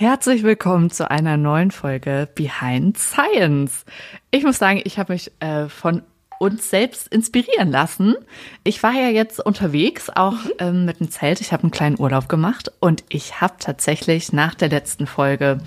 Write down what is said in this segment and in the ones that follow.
Herzlich willkommen zu einer neuen Folge Behind Science. Ich muss sagen, ich habe mich äh, von uns selbst inspirieren lassen. Ich war ja jetzt unterwegs, auch mhm. ähm, mit dem Zelt. Ich habe einen kleinen Urlaub gemacht und ich habe tatsächlich nach der letzten Folge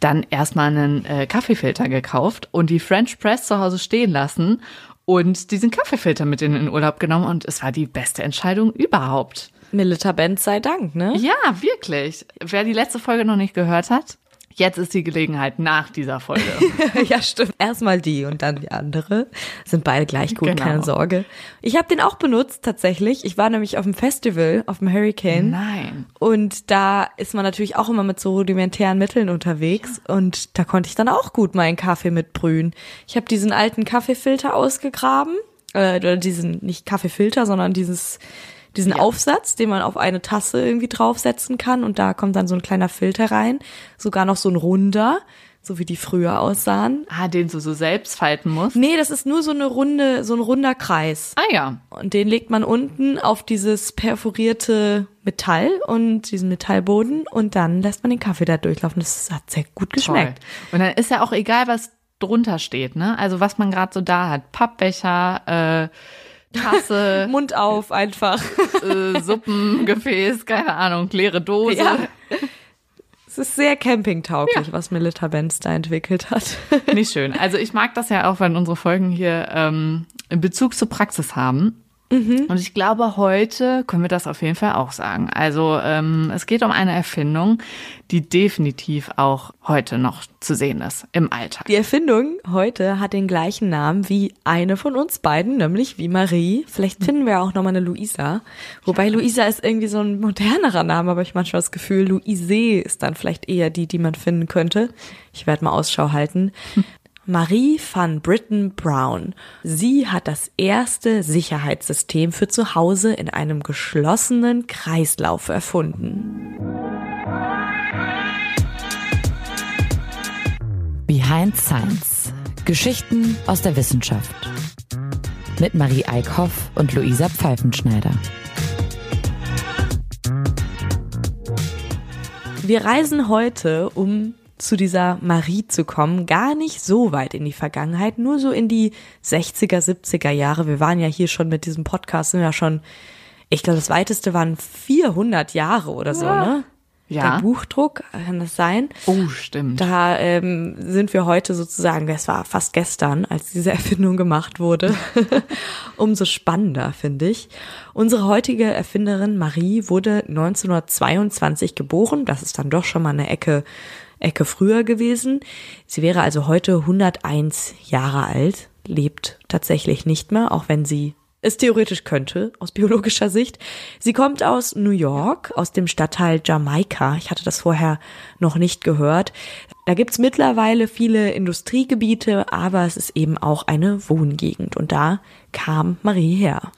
dann erstmal einen äh, Kaffeefilter gekauft und die French Press zu Hause stehen lassen und diesen Kaffeefilter mit in den Urlaub genommen und es war die beste Entscheidung überhaupt. Militabenz sei Dank, ne? Ja, wirklich. Wer die letzte Folge noch nicht gehört hat, Jetzt ist die Gelegenheit nach dieser Folge. ja, stimmt. Erstmal die und dann die andere. Sind beide gleich gut, genau. keine Sorge. Ich habe den auch benutzt tatsächlich. Ich war nämlich auf dem Festival, auf dem Hurricane. Nein. Und da ist man natürlich auch immer mit so rudimentären Mitteln unterwegs. Ja. Und da konnte ich dann auch gut meinen Kaffee mitbrühen. Ich habe diesen alten Kaffeefilter ausgegraben. Äh, oder diesen, nicht Kaffeefilter, sondern dieses diesen ja. Aufsatz, den man auf eine Tasse irgendwie draufsetzen kann und da kommt dann so ein kleiner Filter rein, sogar noch so ein runder, so wie die früher aussahen. Ah, den du so selbst falten musst? Nee, das ist nur so eine runde, so ein runder Kreis. Ah ja. Und den legt man unten auf dieses perforierte Metall und diesen Metallboden und dann lässt man den Kaffee da durchlaufen. Das hat sehr gut geschmeckt. Toll. Und dann ist ja auch egal, was drunter steht, ne? Also was man gerade so da hat. Pappbecher, äh, Tasse. Mund auf einfach. Äh, Suppengefäß, keine Ahnung, leere Dose. Ja. Es ist sehr campingtauglich, ja. was Melita Benz da entwickelt hat. Nicht schön. Also ich mag das ja auch, wenn unsere Folgen hier ähm, Bezug zur Praxis haben. Mhm. Und ich glaube, heute können wir das auf jeden Fall auch sagen. Also ähm, es geht um eine Erfindung, die definitiv auch heute noch zu sehen ist im Alltag. Die Erfindung heute hat den gleichen Namen wie eine von uns beiden, nämlich wie Marie. Vielleicht finden wir auch noch mal eine Luisa. Wobei Luisa ist irgendwie so ein modernerer Name, aber ich manchmal das Gefühl, Luise ist dann vielleicht eher die, die man finden könnte. Ich werde mal Ausschau halten. Marie van Britten Brown. Sie hat das erste Sicherheitssystem für zu Hause in einem geschlossenen Kreislauf erfunden. Behind Science. Geschichten aus der Wissenschaft. Mit Marie Eickhoff und Luisa Pfeifenschneider. Wir reisen heute um zu dieser Marie zu kommen, gar nicht so weit in die Vergangenheit, nur so in die 60er, 70er Jahre. Wir waren ja hier schon mit diesem Podcast, sind ja schon, ich glaube, das weiteste waren 400 Jahre oder so, ja. ne? Ja. Der Buchdruck, kann das sein? Oh, stimmt. Da ähm, sind wir heute sozusagen, das war fast gestern, als diese Erfindung gemacht wurde. Umso spannender, finde ich. Unsere heutige Erfinderin Marie wurde 1922 geboren. Das ist dann doch schon mal eine Ecke Ecke früher gewesen. Sie wäre also heute 101 Jahre alt, lebt tatsächlich nicht mehr, auch wenn sie es theoretisch könnte, aus biologischer Sicht. Sie kommt aus New York, aus dem Stadtteil Jamaika. Ich hatte das vorher noch nicht gehört. Da gibt's mittlerweile viele Industriegebiete, aber es ist eben auch eine Wohngegend. Und da kam Marie her.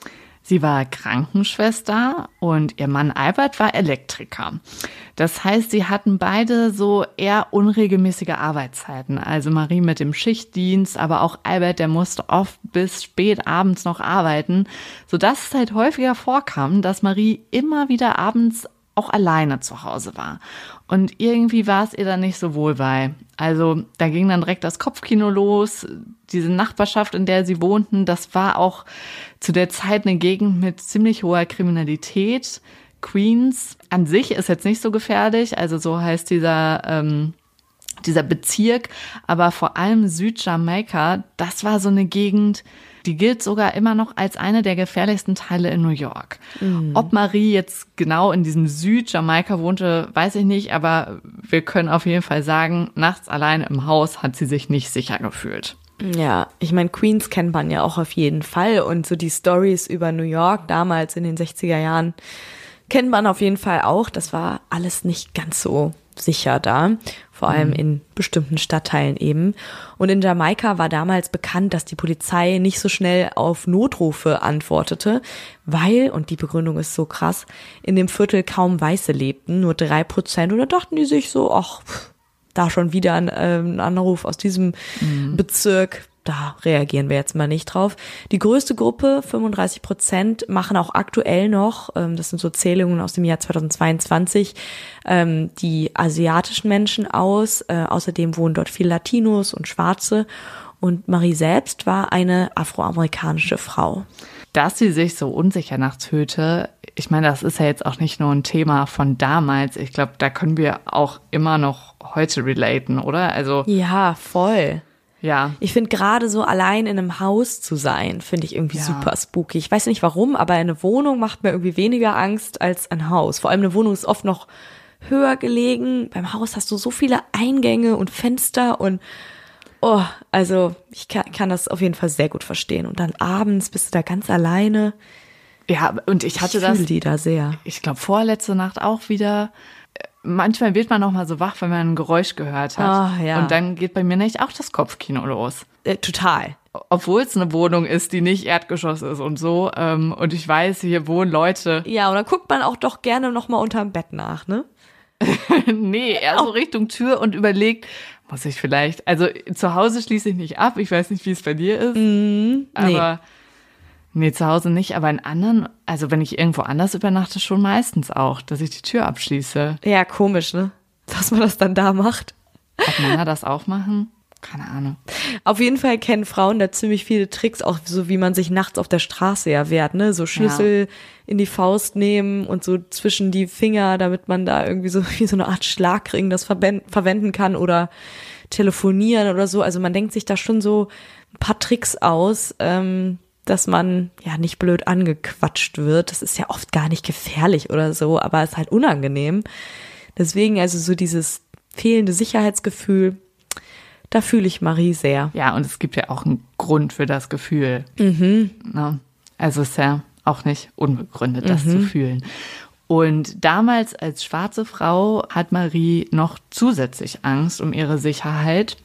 Sie war Krankenschwester und ihr Mann Albert war Elektriker. Das heißt, sie hatten beide so eher unregelmäßige Arbeitszeiten. Also Marie mit dem Schichtdienst, aber auch Albert, der musste oft bis spät abends noch arbeiten, sodass es halt häufiger vorkam, dass Marie immer wieder abends auch alleine zu Hause war. Und irgendwie war es ihr dann nicht so wohl bei. Also da ging dann direkt das Kopfkino los. Diese Nachbarschaft, in der sie wohnten, das war auch zu der Zeit eine Gegend mit ziemlich hoher Kriminalität. Queens an sich ist jetzt nicht so gefährlich, also so heißt dieser ähm, dieser Bezirk, aber vor allem Südjamaika, das war so eine Gegend, die gilt sogar immer noch als eine der gefährlichsten Teile in New York. Mhm. Ob Marie jetzt genau in diesem Südjamaika wohnte, weiß ich nicht, aber wir können auf jeden Fall sagen, nachts alleine im Haus hat sie sich nicht sicher gefühlt. Ja, ich meine, Queens kennt man ja auch auf jeden Fall und so die Stories über New York damals in den 60er Jahren kennt man auf jeden Fall auch. Das war alles nicht ganz so sicher da, vor allem mhm. in bestimmten Stadtteilen eben. Und in Jamaika war damals bekannt, dass die Polizei nicht so schnell auf Notrufe antwortete, weil, und die Begründung ist so krass, in dem Viertel kaum Weiße lebten, nur drei Prozent. Und da dachten die sich so, ach, da schon wieder ein, äh, ein Anruf aus diesem mhm. Bezirk, da reagieren wir jetzt mal nicht drauf. Die größte Gruppe, 35 Prozent, machen auch aktuell noch, ähm, das sind so Zählungen aus dem Jahr 2022, ähm, die asiatischen Menschen aus. Äh, außerdem wohnen dort viele Latinos und Schwarze. Und Marie selbst war eine afroamerikanische Frau. Dass sie sich so unsicher nachts fühlte, ich meine, das ist ja jetzt auch nicht nur ein Thema von damals. Ich glaube, da können wir auch immer noch heute relaten, oder? Also. Ja, voll. Ja. Ich finde gerade so allein in einem Haus zu sein, finde ich irgendwie ja. super spooky. Ich weiß nicht warum, aber eine Wohnung macht mir irgendwie weniger Angst als ein Haus. Vor allem eine Wohnung ist oft noch höher gelegen. Beim Haus hast du so viele Eingänge und Fenster und oh, also ich kann, kann das auf jeden Fall sehr gut verstehen. Und dann abends bist du da ganz alleine. Ja, und ich hatte ich das. die da sehr. Ich glaube vorletzte Nacht auch wieder. Manchmal wird man noch mal so wach, wenn man ein Geräusch gehört hat. Oh, ja. Und dann geht bei mir nicht auch das Kopfkino los. Äh, total. Obwohl es eine Wohnung ist, die nicht Erdgeschoss ist und so. Ähm, und ich weiß, hier wohnen Leute. Ja, und dann guckt man auch doch gerne noch mal unterm Bett nach, ne? nee, eher so Richtung Tür und überlegt, muss ich vielleicht, also zu Hause schließe ich nicht ab. Ich weiß nicht, wie es bei dir ist. Mm, aber nee. zu Hause nicht. Aber in anderen, also wenn ich irgendwo anders übernachte, schon meistens auch, dass ich die Tür abschließe. Ja, komisch, ne? Dass man das dann da macht. Ob Männer das auch machen? Keine Ahnung. Auf jeden Fall kennen Frauen da ziemlich viele Tricks, auch so wie man sich nachts auf der Straße ja wehrt, ne? So Schlüssel ja. in die Faust nehmen und so zwischen die Finger, damit man da irgendwie so wie so eine Art Schlagring das verwenden kann oder telefonieren oder so. Also man denkt sich da schon so ein paar Tricks aus, ähm, dass man ja nicht blöd angequatscht wird. Das ist ja oft gar nicht gefährlich oder so, aber ist halt unangenehm. Deswegen also so dieses fehlende Sicherheitsgefühl da fühle ich Marie sehr. Ja, und es gibt ja auch einen Grund für das Gefühl. Mhm. Ne? Also ist ja auch nicht unbegründet, das mhm. zu fühlen. Und damals als schwarze Frau hat Marie noch zusätzlich Angst um ihre Sicherheit.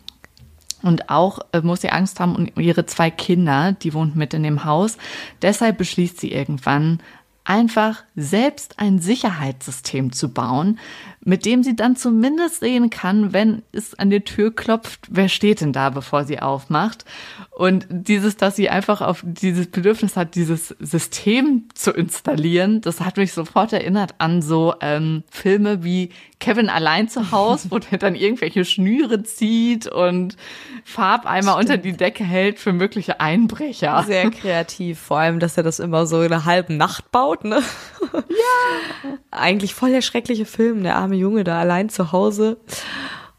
Und auch äh, muss sie Angst haben um ihre zwei Kinder, die wohnt mit in dem Haus. Deshalb beschließt sie irgendwann, einfach selbst ein Sicherheitssystem zu bauen, mit dem sie dann zumindest sehen kann, wenn es an der Tür klopft, wer steht denn da, bevor sie aufmacht. Und dieses, dass sie einfach auf dieses Bedürfnis hat, dieses System zu installieren, das hat mich sofort erinnert an so ähm, Filme wie Kevin allein zu Hause, wo der dann irgendwelche Schnüre zieht und Farbeimer unter die Decke hält für mögliche Einbrecher. Sehr kreativ, vor allem, dass er das immer so in einer halben Nacht baut, ne? Ja. Eigentlich voll der schreckliche Film, der arme Junge da allein zu Hause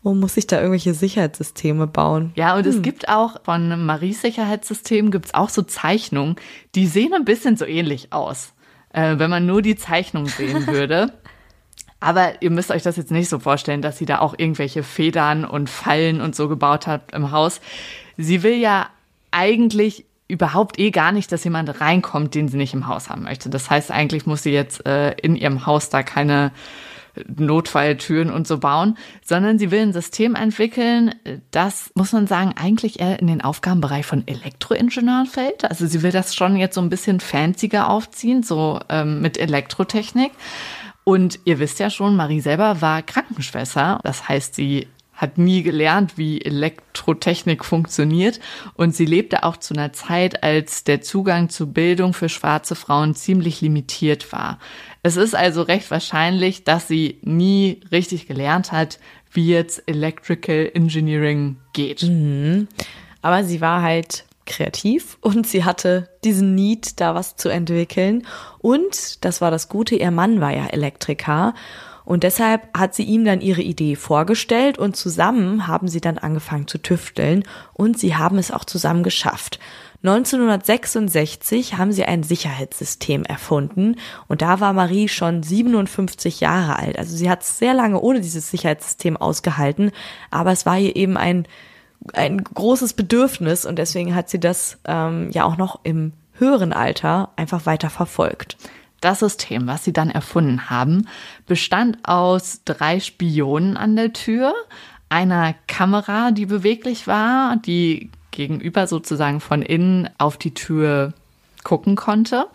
und muss sich da irgendwelche Sicherheitssysteme bauen. Ja, und hm. es gibt auch von Maries Sicherheitssystem gibt's auch so Zeichnungen, die sehen ein bisschen so ähnlich aus, äh, wenn man nur die Zeichnung sehen würde. Aber ihr müsst euch das jetzt nicht so vorstellen, dass sie da auch irgendwelche Federn und Fallen und so gebaut hat im Haus. Sie will ja eigentlich überhaupt eh gar nicht, dass jemand reinkommt, den sie nicht im Haus haben möchte. Das heißt, eigentlich muss sie jetzt äh, in ihrem Haus da keine Notfalltüren und so bauen, sondern sie will ein System entwickeln, das, muss man sagen, eigentlich eher in den Aufgabenbereich von Elektroingenieuren fällt. Also sie will das schon jetzt so ein bisschen fancier aufziehen, so ähm, mit Elektrotechnik. Und ihr wisst ja schon, Marie selber war Krankenschwester. Das heißt, sie hat nie gelernt, wie Elektrotechnik funktioniert. Und sie lebte auch zu einer Zeit, als der Zugang zu Bildung für schwarze Frauen ziemlich limitiert war. Es ist also recht wahrscheinlich, dass sie nie richtig gelernt hat, wie jetzt Electrical Engineering geht. Mhm. Aber sie war halt kreativ und sie hatte diesen Need, da was zu entwickeln. Und das war das Gute, ihr Mann war ja Elektriker. Und deshalb hat sie ihm dann ihre Idee vorgestellt und zusammen haben sie dann angefangen zu tüfteln und sie haben es auch zusammen geschafft. 1966 haben sie ein Sicherheitssystem erfunden und da war Marie schon 57 Jahre alt. Also sie hat sehr lange ohne dieses Sicherheitssystem ausgehalten, aber es war ihr eben ein, ein großes Bedürfnis und deswegen hat sie das ähm, ja auch noch im höheren Alter einfach weiter verfolgt. Das System, was sie dann erfunden haben, bestand aus drei Spionen an der Tür, einer Kamera, die beweglich war, die gegenüber sozusagen von innen auf die Tür gucken konnte,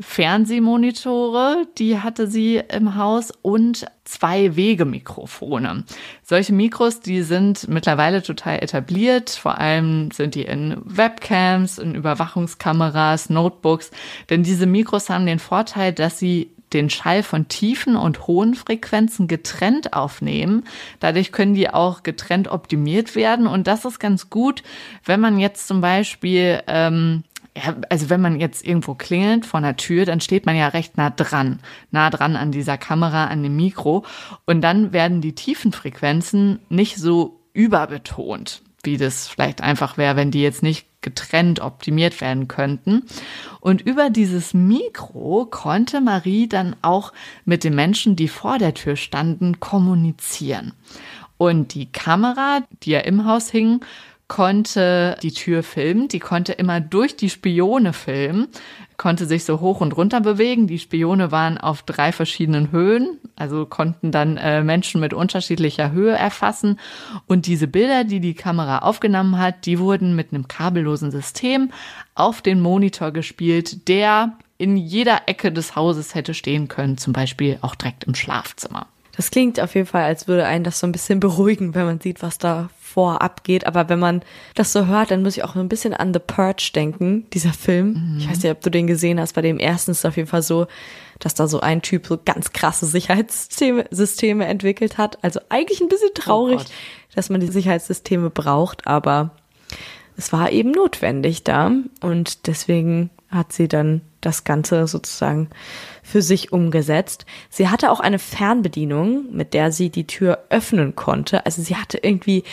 Fernsehmonitore, die hatte sie im Haus und zwei Wegemikrofone. Solche Mikros, die sind mittlerweile total etabliert. Vor allem sind die in Webcams, in Überwachungskameras, Notebooks. Denn diese Mikros haben den Vorteil, dass sie den Schall von tiefen und hohen Frequenzen getrennt aufnehmen. Dadurch können die auch getrennt optimiert werden. Und das ist ganz gut, wenn man jetzt zum Beispiel ähm, ja, also wenn man jetzt irgendwo klingelt vor einer Tür, dann steht man ja recht nah dran, nah dran an dieser Kamera, an dem Mikro. Und dann werden die tiefen Frequenzen nicht so überbetont, wie das vielleicht einfach wäre, wenn die jetzt nicht getrennt optimiert werden könnten. Und über dieses Mikro konnte Marie dann auch mit den Menschen, die vor der Tür standen, kommunizieren. Und die Kamera, die ja im Haus hing, konnte die Tür filmen, die konnte immer durch die Spione filmen, konnte sich so hoch und runter bewegen. Die Spione waren auf drei verschiedenen Höhen, also konnten dann äh, Menschen mit unterschiedlicher Höhe erfassen. Und diese Bilder, die die Kamera aufgenommen hat, die wurden mit einem kabellosen System auf den Monitor gespielt, der in jeder Ecke des Hauses hätte stehen können, zum Beispiel auch direkt im Schlafzimmer. Das klingt auf jeden Fall, als würde einen das so ein bisschen beruhigen, wenn man sieht, was da vorab geht. Aber wenn man das so hört, dann muss ich auch ein bisschen an The Purge denken, dieser Film. Mhm. Ich weiß nicht, ob du den gesehen hast. Bei dem ersten ist es auf jeden Fall so, dass da so ein Typ so ganz krasse Sicherheitssysteme Systeme entwickelt hat. Also eigentlich ein bisschen traurig, oh dass man die Sicherheitssysteme braucht, aber es war eben notwendig da und deswegen hat sie dann das Ganze sozusagen für sich umgesetzt. Sie hatte auch eine Fernbedienung, mit der sie die Tür öffnen konnte. Also sie hatte irgendwie,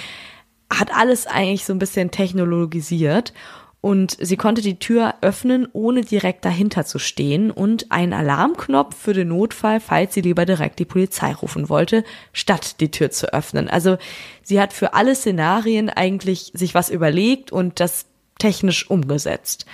hat alles eigentlich so ein bisschen technologisiert und sie konnte die Tür öffnen, ohne direkt dahinter zu stehen und einen Alarmknopf für den Notfall, falls sie lieber direkt die Polizei rufen wollte, statt die Tür zu öffnen. Also sie hat für alle Szenarien eigentlich sich was überlegt und das technisch umgesetzt.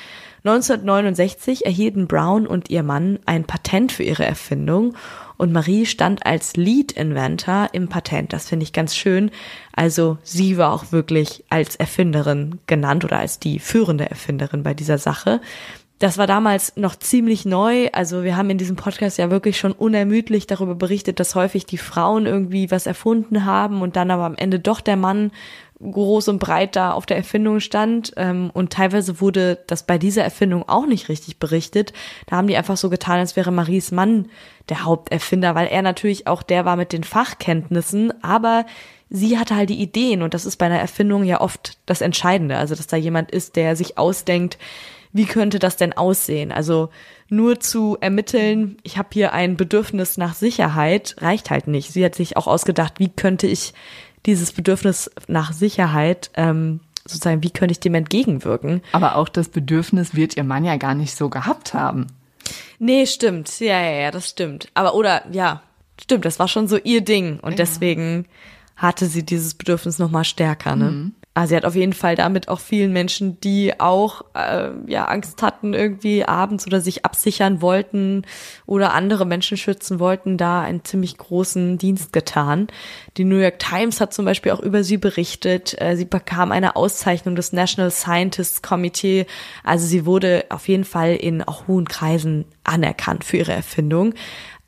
1969 erhielten Brown und ihr Mann ein Patent für ihre Erfindung und Marie stand als Lead Inventor im Patent. Das finde ich ganz schön. Also sie war auch wirklich als Erfinderin genannt oder als die führende Erfinderin bei dieser Sache. Das war damals noch ziemlich neu. Also wir haben in diesem Podcast ja wirklich schon unermüdlich darüber berichtet, dass häufig die Frauen irgendwie was erfunden haben und dann aber am Ende doch der Mann groß und breit da auf der Erfindung stand. Ähm, und teilweise wurde das bei dieser Erfindung auch nicht richtig berichtet. Da haben die einfach so getan, als wäre Maries Mann der Haupterfinder, weil er natürlich auch der war mit den Fachkenntnissen, aber sie hatte halt die Ideen und das ist bei einer Erfindung ja oft das Entscheidende. Also, dass da jemand ist, der sich ausdenkt, wie könnte das denn aussehen? Also nur zu ermitteln, ich habe hier ein Bedürfnis nach Sicherheit, reicht halt nicht. Sie hat sich auch ausgedacht, wie könnte ich dieses Bedürfnis nach Sicherheit ähm, sozusagen, wie könnte ich dem entgegenwirken? Aber auch das Bedürfnis wird ihr Mann ja gar nicht so gehabt haben. Nee, stimmt. Ja, ja, ja, das stimmt. Aber oder, ja, stimmt, das war schon so ihr Ding. Und ja. deswegen hatte sie dieses Bedürfnis nochmal stärker, ne? Mhm. Also sie hat auf jeden Fall damit auch vielen Menschen, die auch äh, ja Angst hatten, irgendwie abends oder sich absichern wollten oder andere Menschen schützen wollten, da einen ziemlich großen Dienst getan. Die New York Times hat zum Beispiel auch über sie berichtet. Äh, sie bekam eine Auszeichnung des National Scientists Committee. Also sie wurde auf jeden Fall in auch hohen Kreisen anerkannt für ihre Erfindung.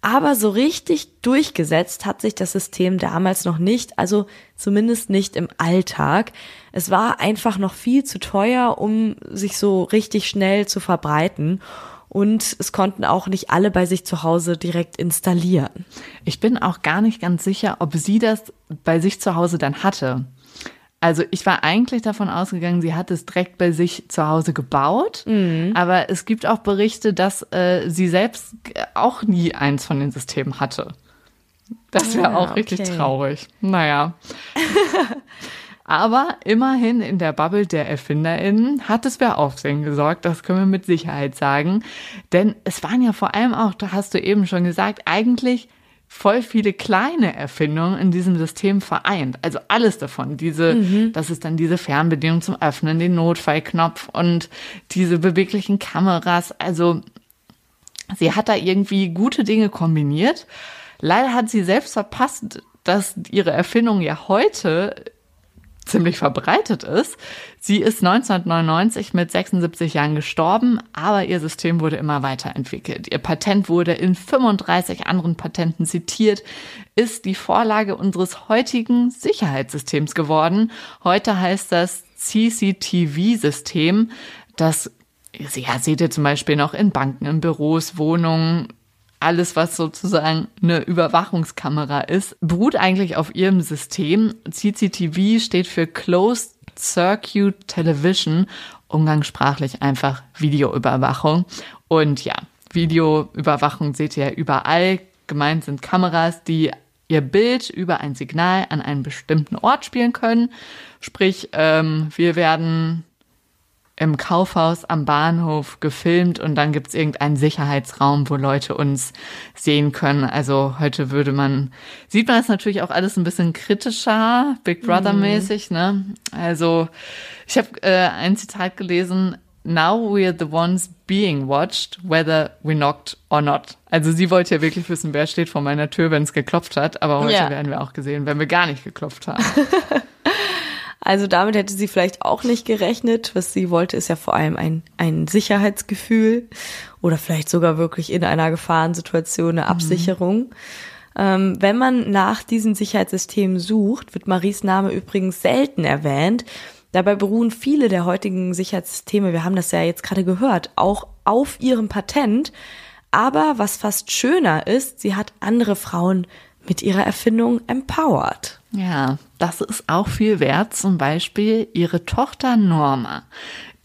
Aber so richtig durchgesetzt hat sich das System damals noch nicht, also zumindest nicht im Alltag. Es war einfach noch viel zu teuer, um sich so richtig schnell zu verbreiten. Und es konnten auch nicht alle bei sich zu Hause direkt installieren. Ich bin auch gar nicht ganz sicher, ob sie das bei sich zu Hause dann hatte. Also ich war eigentlich davon ausgegangen, sie hat es direkt bei sich zu Hause gebaut, mhm. aber es gibt auch Berichte, dass äh, sie selbst auch nie eins von den Systemen hatte. Das wäre ah, auch richtig okay. traurig. Naja. aber immerhin in der Bubble der ErfinderInnen hat es für Aufsehen gesorgt, das können wir mit Sicherheit sagen. Denn es waren ja vor allem auch, da hast du eben schon gesagt, eigentlich voll viele kleine Erfindungen in diesem System vereint. Also alles davon. Diese, mhm. das ist dann diese Fernbedienung zum Öffnen, den Notfallknopf und diese beweglichen Kameras. Also sie hat da irgendwie gute Dinge kombiniert. Leider hat sie selbst verpasst, dass ihre Erfindungen ja heute ziemlich verbreitet ist. Sie ist 1999 mit 76 Jahren gestorben, aber ihr System wurde immer weiterentwickelt. Ihr Patent wurde in 35 anderen Patenten zitiert, ist die Vorlage unseres heutigen Sicherheitssystems geworden. Heute heißt das CCTV-System. Das ja, seht ihr zum Beispiel noch in Banken, in Büros, Wohnungen, alles, was sozusagen eine Überwachungskamera ist, beruht eigentlich auf ihrem System. CCTV steht für Closed Circuit Television, umgangssprachlich einfach Videoüberwachung. Und ja, Videoüberwachung seht ihr ja überall. Gemeint sind Kameras, die ihr Bild über ein Signal an einen bestimmten Ort spielen können. Sprich, ähm, wir werden im Kaufhaus am Bahnhof gefilmt und dann gibt's irgendeinen Sicherheitsraum, wo Leute uns sehen können. Also heute würde man, sieht man es natürlich auch alles ein bisschen kritischer, Big Brother-mäßig, mhm. ne? Also ich habe äh, ein Zitat gelesen, Now we're the ones being watched, whether we knocked or not. Also sie wollte ja wirklich wissen, wer steht vor meiner Tür, wenn es geklopft hat. Aber heute ja. werden wir auch gesehen, wenn wir gar nicht geklopft haben. Also damit hätte sie vielleicht auch nicht gerechnet. Was sie wollte, ist ja vor allem ein, ein Sicherheitsgefühl oder vielleicht sogar wirklich in einer Gefahrensituation eine mhm. Absicherung. Mhm. Ähm, wenn man nach diesem Sicherheitssystem sucht, wird Maries Name übrigens selten erwähnt. Dabei beruhen viele der heutigen Sicherheitssysteme, wir haben das ja jetzt gerade gehört, auch auf ihrem Patent. Aber was fast schöner ist, sie hat andere Frauen mit ihrer Erfindung empowered. Ja, das ist auch viel wert. Zum Beispiel ihre Tochter Norma.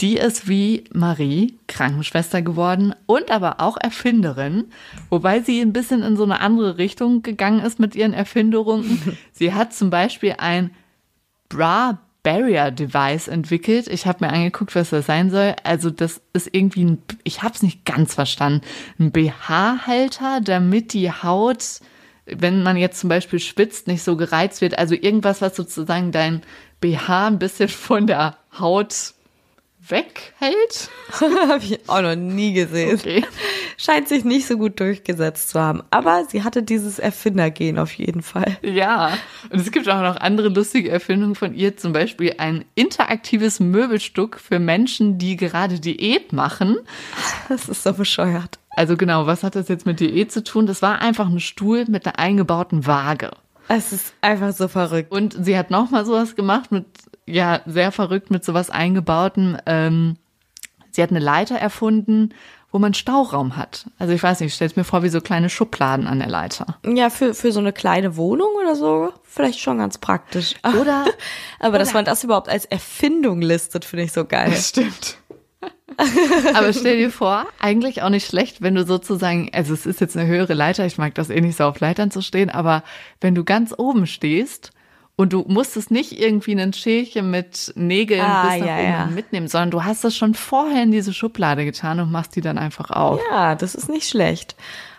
Die ist wie Marie Krankenschwester geworden und aber auch Erfinderin, wobei sie ein bisschen in so eine andere Richtung gegangen ist mit ihren Erfindungen. sie hat zum Beispiel ein Bra Barrier Device entwickelt. Ich habe mir angeguckt, was das sein soll. Also das ist irgendwie ein, ich habe es nicht ganz verstanden, ein BH-Halter, damit die Haut wenn man jetzt zum Beispiel schwitzt, nicht so gereizt wird. Also irgendwas, was sozusagen dein BH ein bisschen von der Haut weghält. Habe ich auch noch nie gesehen. Okay. Scheint sich nicht so gut durchgesetzt zu haben. Aber sie hatte dieses Erfindergehen auf jeden Fall. Ja, und es gibt auch noch andere lustige Erfindungen von ihr. Zum Beispiel ein interaktives Möbelstück für Menschen, die gerade Diät machen. Das ist so bescheuert. Also genau, was hat das jetzt mit Diät zu tun? Das war einfach ein Stuhl mit einer eingebauten Waage. Es ist einfach so verrückt. Und sie hat nochmal sowas gemacht mit, ja, sehr verrückt mit sowas eingebauten. Ähm, sie hat eine Leiter erfunden, wo man Stauraum hat. Also ich weiß nicht, ich stelle mir vor wie so kleine Schubladen an der Leiter. Ja, für, für so eine kleine Wohnung oder so, vielleicht schon ganz praktisch. Oder, aber oder, dass man das überhaupt als Erfindung listet, finde ich so geil. Das stimmt. Aber stell dir vor, eigentlich auch nicht schlecht, wenn du sozusagen, also es ist jetzt eine höhere Leiter, ich mag das eh nicht so auf Leitern zu stehen, aber wenn du ganz oben stehst und du musstest nicht irgendwie ein Schälchen mit Nägeln ah, bis nach ja, oben ja. mitnehmen, sondern du hast das schon vorher in diese Schublade getan und machst die dann einfach auf. Ja, das ist nicht schlecht.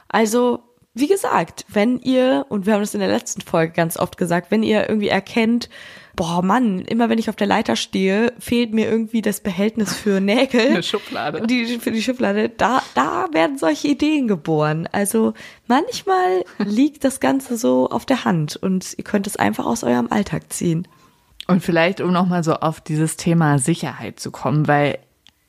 Also, wie gesagt, wenn ihr, und wir haben das in der letzten Folge ganz oft gesagt, wenn ihr irgendwie erkennt, boah Mann, immer wenn ich auf der Leiter stehe, fehlt mir irgendwie das Behältnis für Nägel. Eine Schublade. Die, für die Schublade. Da, da werden solche Ideen geboren. Also manchmal liegt das Ganze so auf der Hand und ihr könnt es einfach aus eurem Alltag ziehen. Und vielleicht, um nochmal so auf dieses Thema Sicherheit zu kommen, weil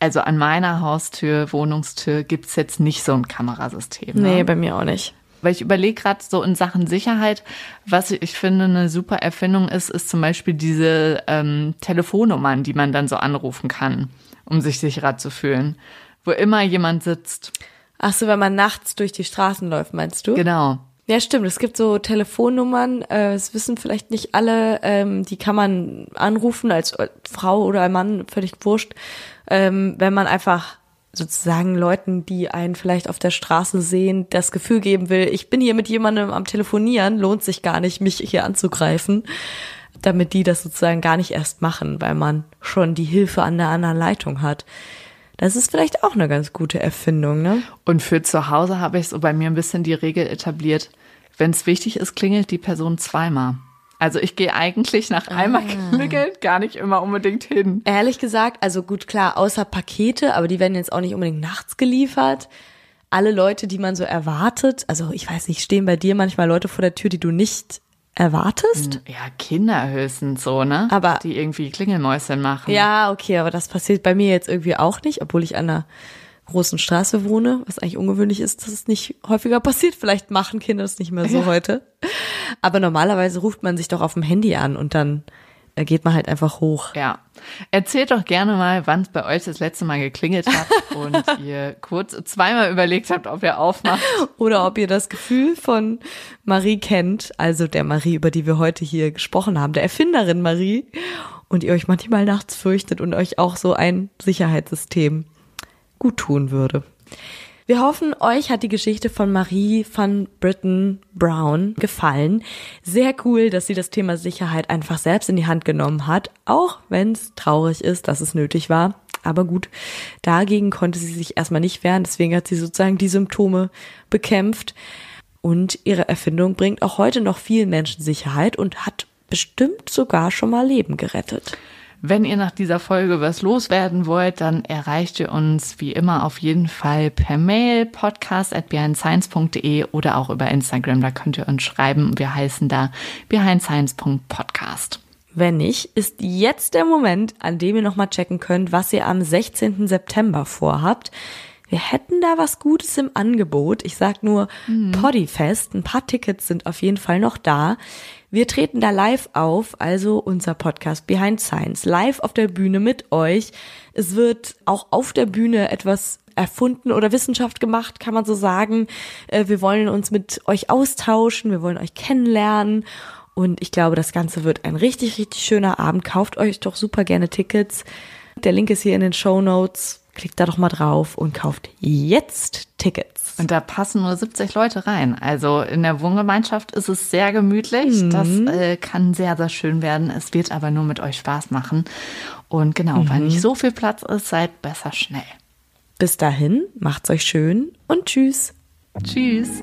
also an meiner Haustür, Wohnungstür gibt's jetzt nicht so ein Kamerasystem. Ne? Nee, bei mir auch nicht. Weil ich überlege gerade so in Sachen Sicherheit, was ich finde eine super Erfindung ist, ist zum Beispiel diese ähm, Telefonnummern, die man dann so anrufen kann, um sich sicherer zu fühlen. Wo immer jemand sitzt. Ach so, wenn man nachts durch die Straßen läuft, meinst du? Genau. Ja, stimmt. Es gibt so Telefonnummern, äh, das wissen vielleicht nicht alle, ähm, die kann man anrufen als Frau oder Mann, völlig wurscht, ähm, wenn man einfach sozusagen Leuten, die einen vielleicht auf der Straße sehen, das Gefühl geben will, ich bin hier mit jemandem am Telefonieren, lohnt sich gar nicht, mich hier anzugreifen, damit die das sozusagen gar nicht erst machen, weil man schon die Hilfe an der anderen Leitung hat. Das ist vielleicht auch eine ganz gute Erfindung, ne? Und für zu Hause habe ich so bei mir ein bisschen die Regel etabliert, wenn es wichtig ist, klingelt die Person zweimal. Also ich gehe eigentlich nach einmal ah. klingeln gar nicht immer unbedingt hin. Ehrlich gesagt, also gut klar, außer Pakete, aber die werden jetzt auch nicht unbedingt nachts geliefert. Alle Leute, die man so erwartet, also ich weiß nicht, stehen bei dir manchmal Leute vor der Tür, die du nicht erwartest? Ja, Kinder höchstens so, ne? Aber- Die irgendwie Klingelmäuschen machen. Ja, okay, aber das passiert bei mir jetzt irgendwie auch nicht, obwohl ich an einer großen Straße wohne, was eigentlich ungewöhnlich ist, dass es nicht häufiger passiert. Vielleicht machen Kinder das nicht mehr so heute. Aber normalerweise ruft man sich doch auf dem Handy an und dann äh, geht man halt einfach hoch. Ja. Erzählt doch gerne mal, wann es bei euch das letzte Mal geklingelt hat und ihr kurz zweimal überlegt habt, ob ihr aufmacht. Oder ob ihr das Gefühl von Marie kennt, also der Marie, über die wir heute hier gesprochen haben, der Erfinderin Marie, und ihr euch manchmal nachts fürchtet und euch auch so ein Sicherheitssystem gut tun würde. Wir hoffen, euch hat die Geschichte von Marie van Britton Brown gefallen. Sehr cool, dass sie das Thema Sicherheit einfach selbst in die Hand genommen hat, auch wenn es traurig ist, dass es nötig war. Aber gut, dagegen konnte sie sich erstmal nicht wehren, deswegen hat sie sozusagen die Symptome bekämpft. Und ihre Erfindung bringt auch heute noch vielen Menschen Sicherheit und hat bestimmt sogar schon mal Leben gerettet. Wenn ihr nach dieser Folge was loswerden wollt, dann erreicht ihr uns wie immer auf jeden Fall per Mail podcast@behindscience.de oder auch über Instagram. Da könnt ihr uns schreiben. Wir heißen da behindscience.podcast. Wenn nicht, ist jetzt der Moment, an dem ihr nochmal checken könnt, was ihr am 16. September vorhabt. Wir hätten da was Gutes im Angebot. Ich sag nur Poddyfest. Ein paar Tickets sind auf jeden Fall noch da. Wir treten da live auf, also unser Podcast Behind Science, live auf der Bühne mit euch. Es wird auch auf der Bühne etwas erfunden oder Wissenschaft gemacht, kann man so sagen. Äh, Wir wollen uns mit euch austauschen, wir wollen euch kennenlernen und ich glaube, das Ganze wird ein richtig, richtig schöner Abend. Kauft euch doch super gerne Tickets. Der Link ist hier in den Show Notes. Klickt da doch mal drauf und kauft jetzt Tickets. Und da passen nur 70 Leute rein. Also in der Wohngemeinschaft ist es sehr gemütlich. Das äh, kann sehr, sehr schön werden. Es wird aber nur mit euch Spaß machen. Und genau, weil nicht so viel Platz ist, seid besser schnell. Bis dahin, macht's euch schön und tschüss. Tschüss.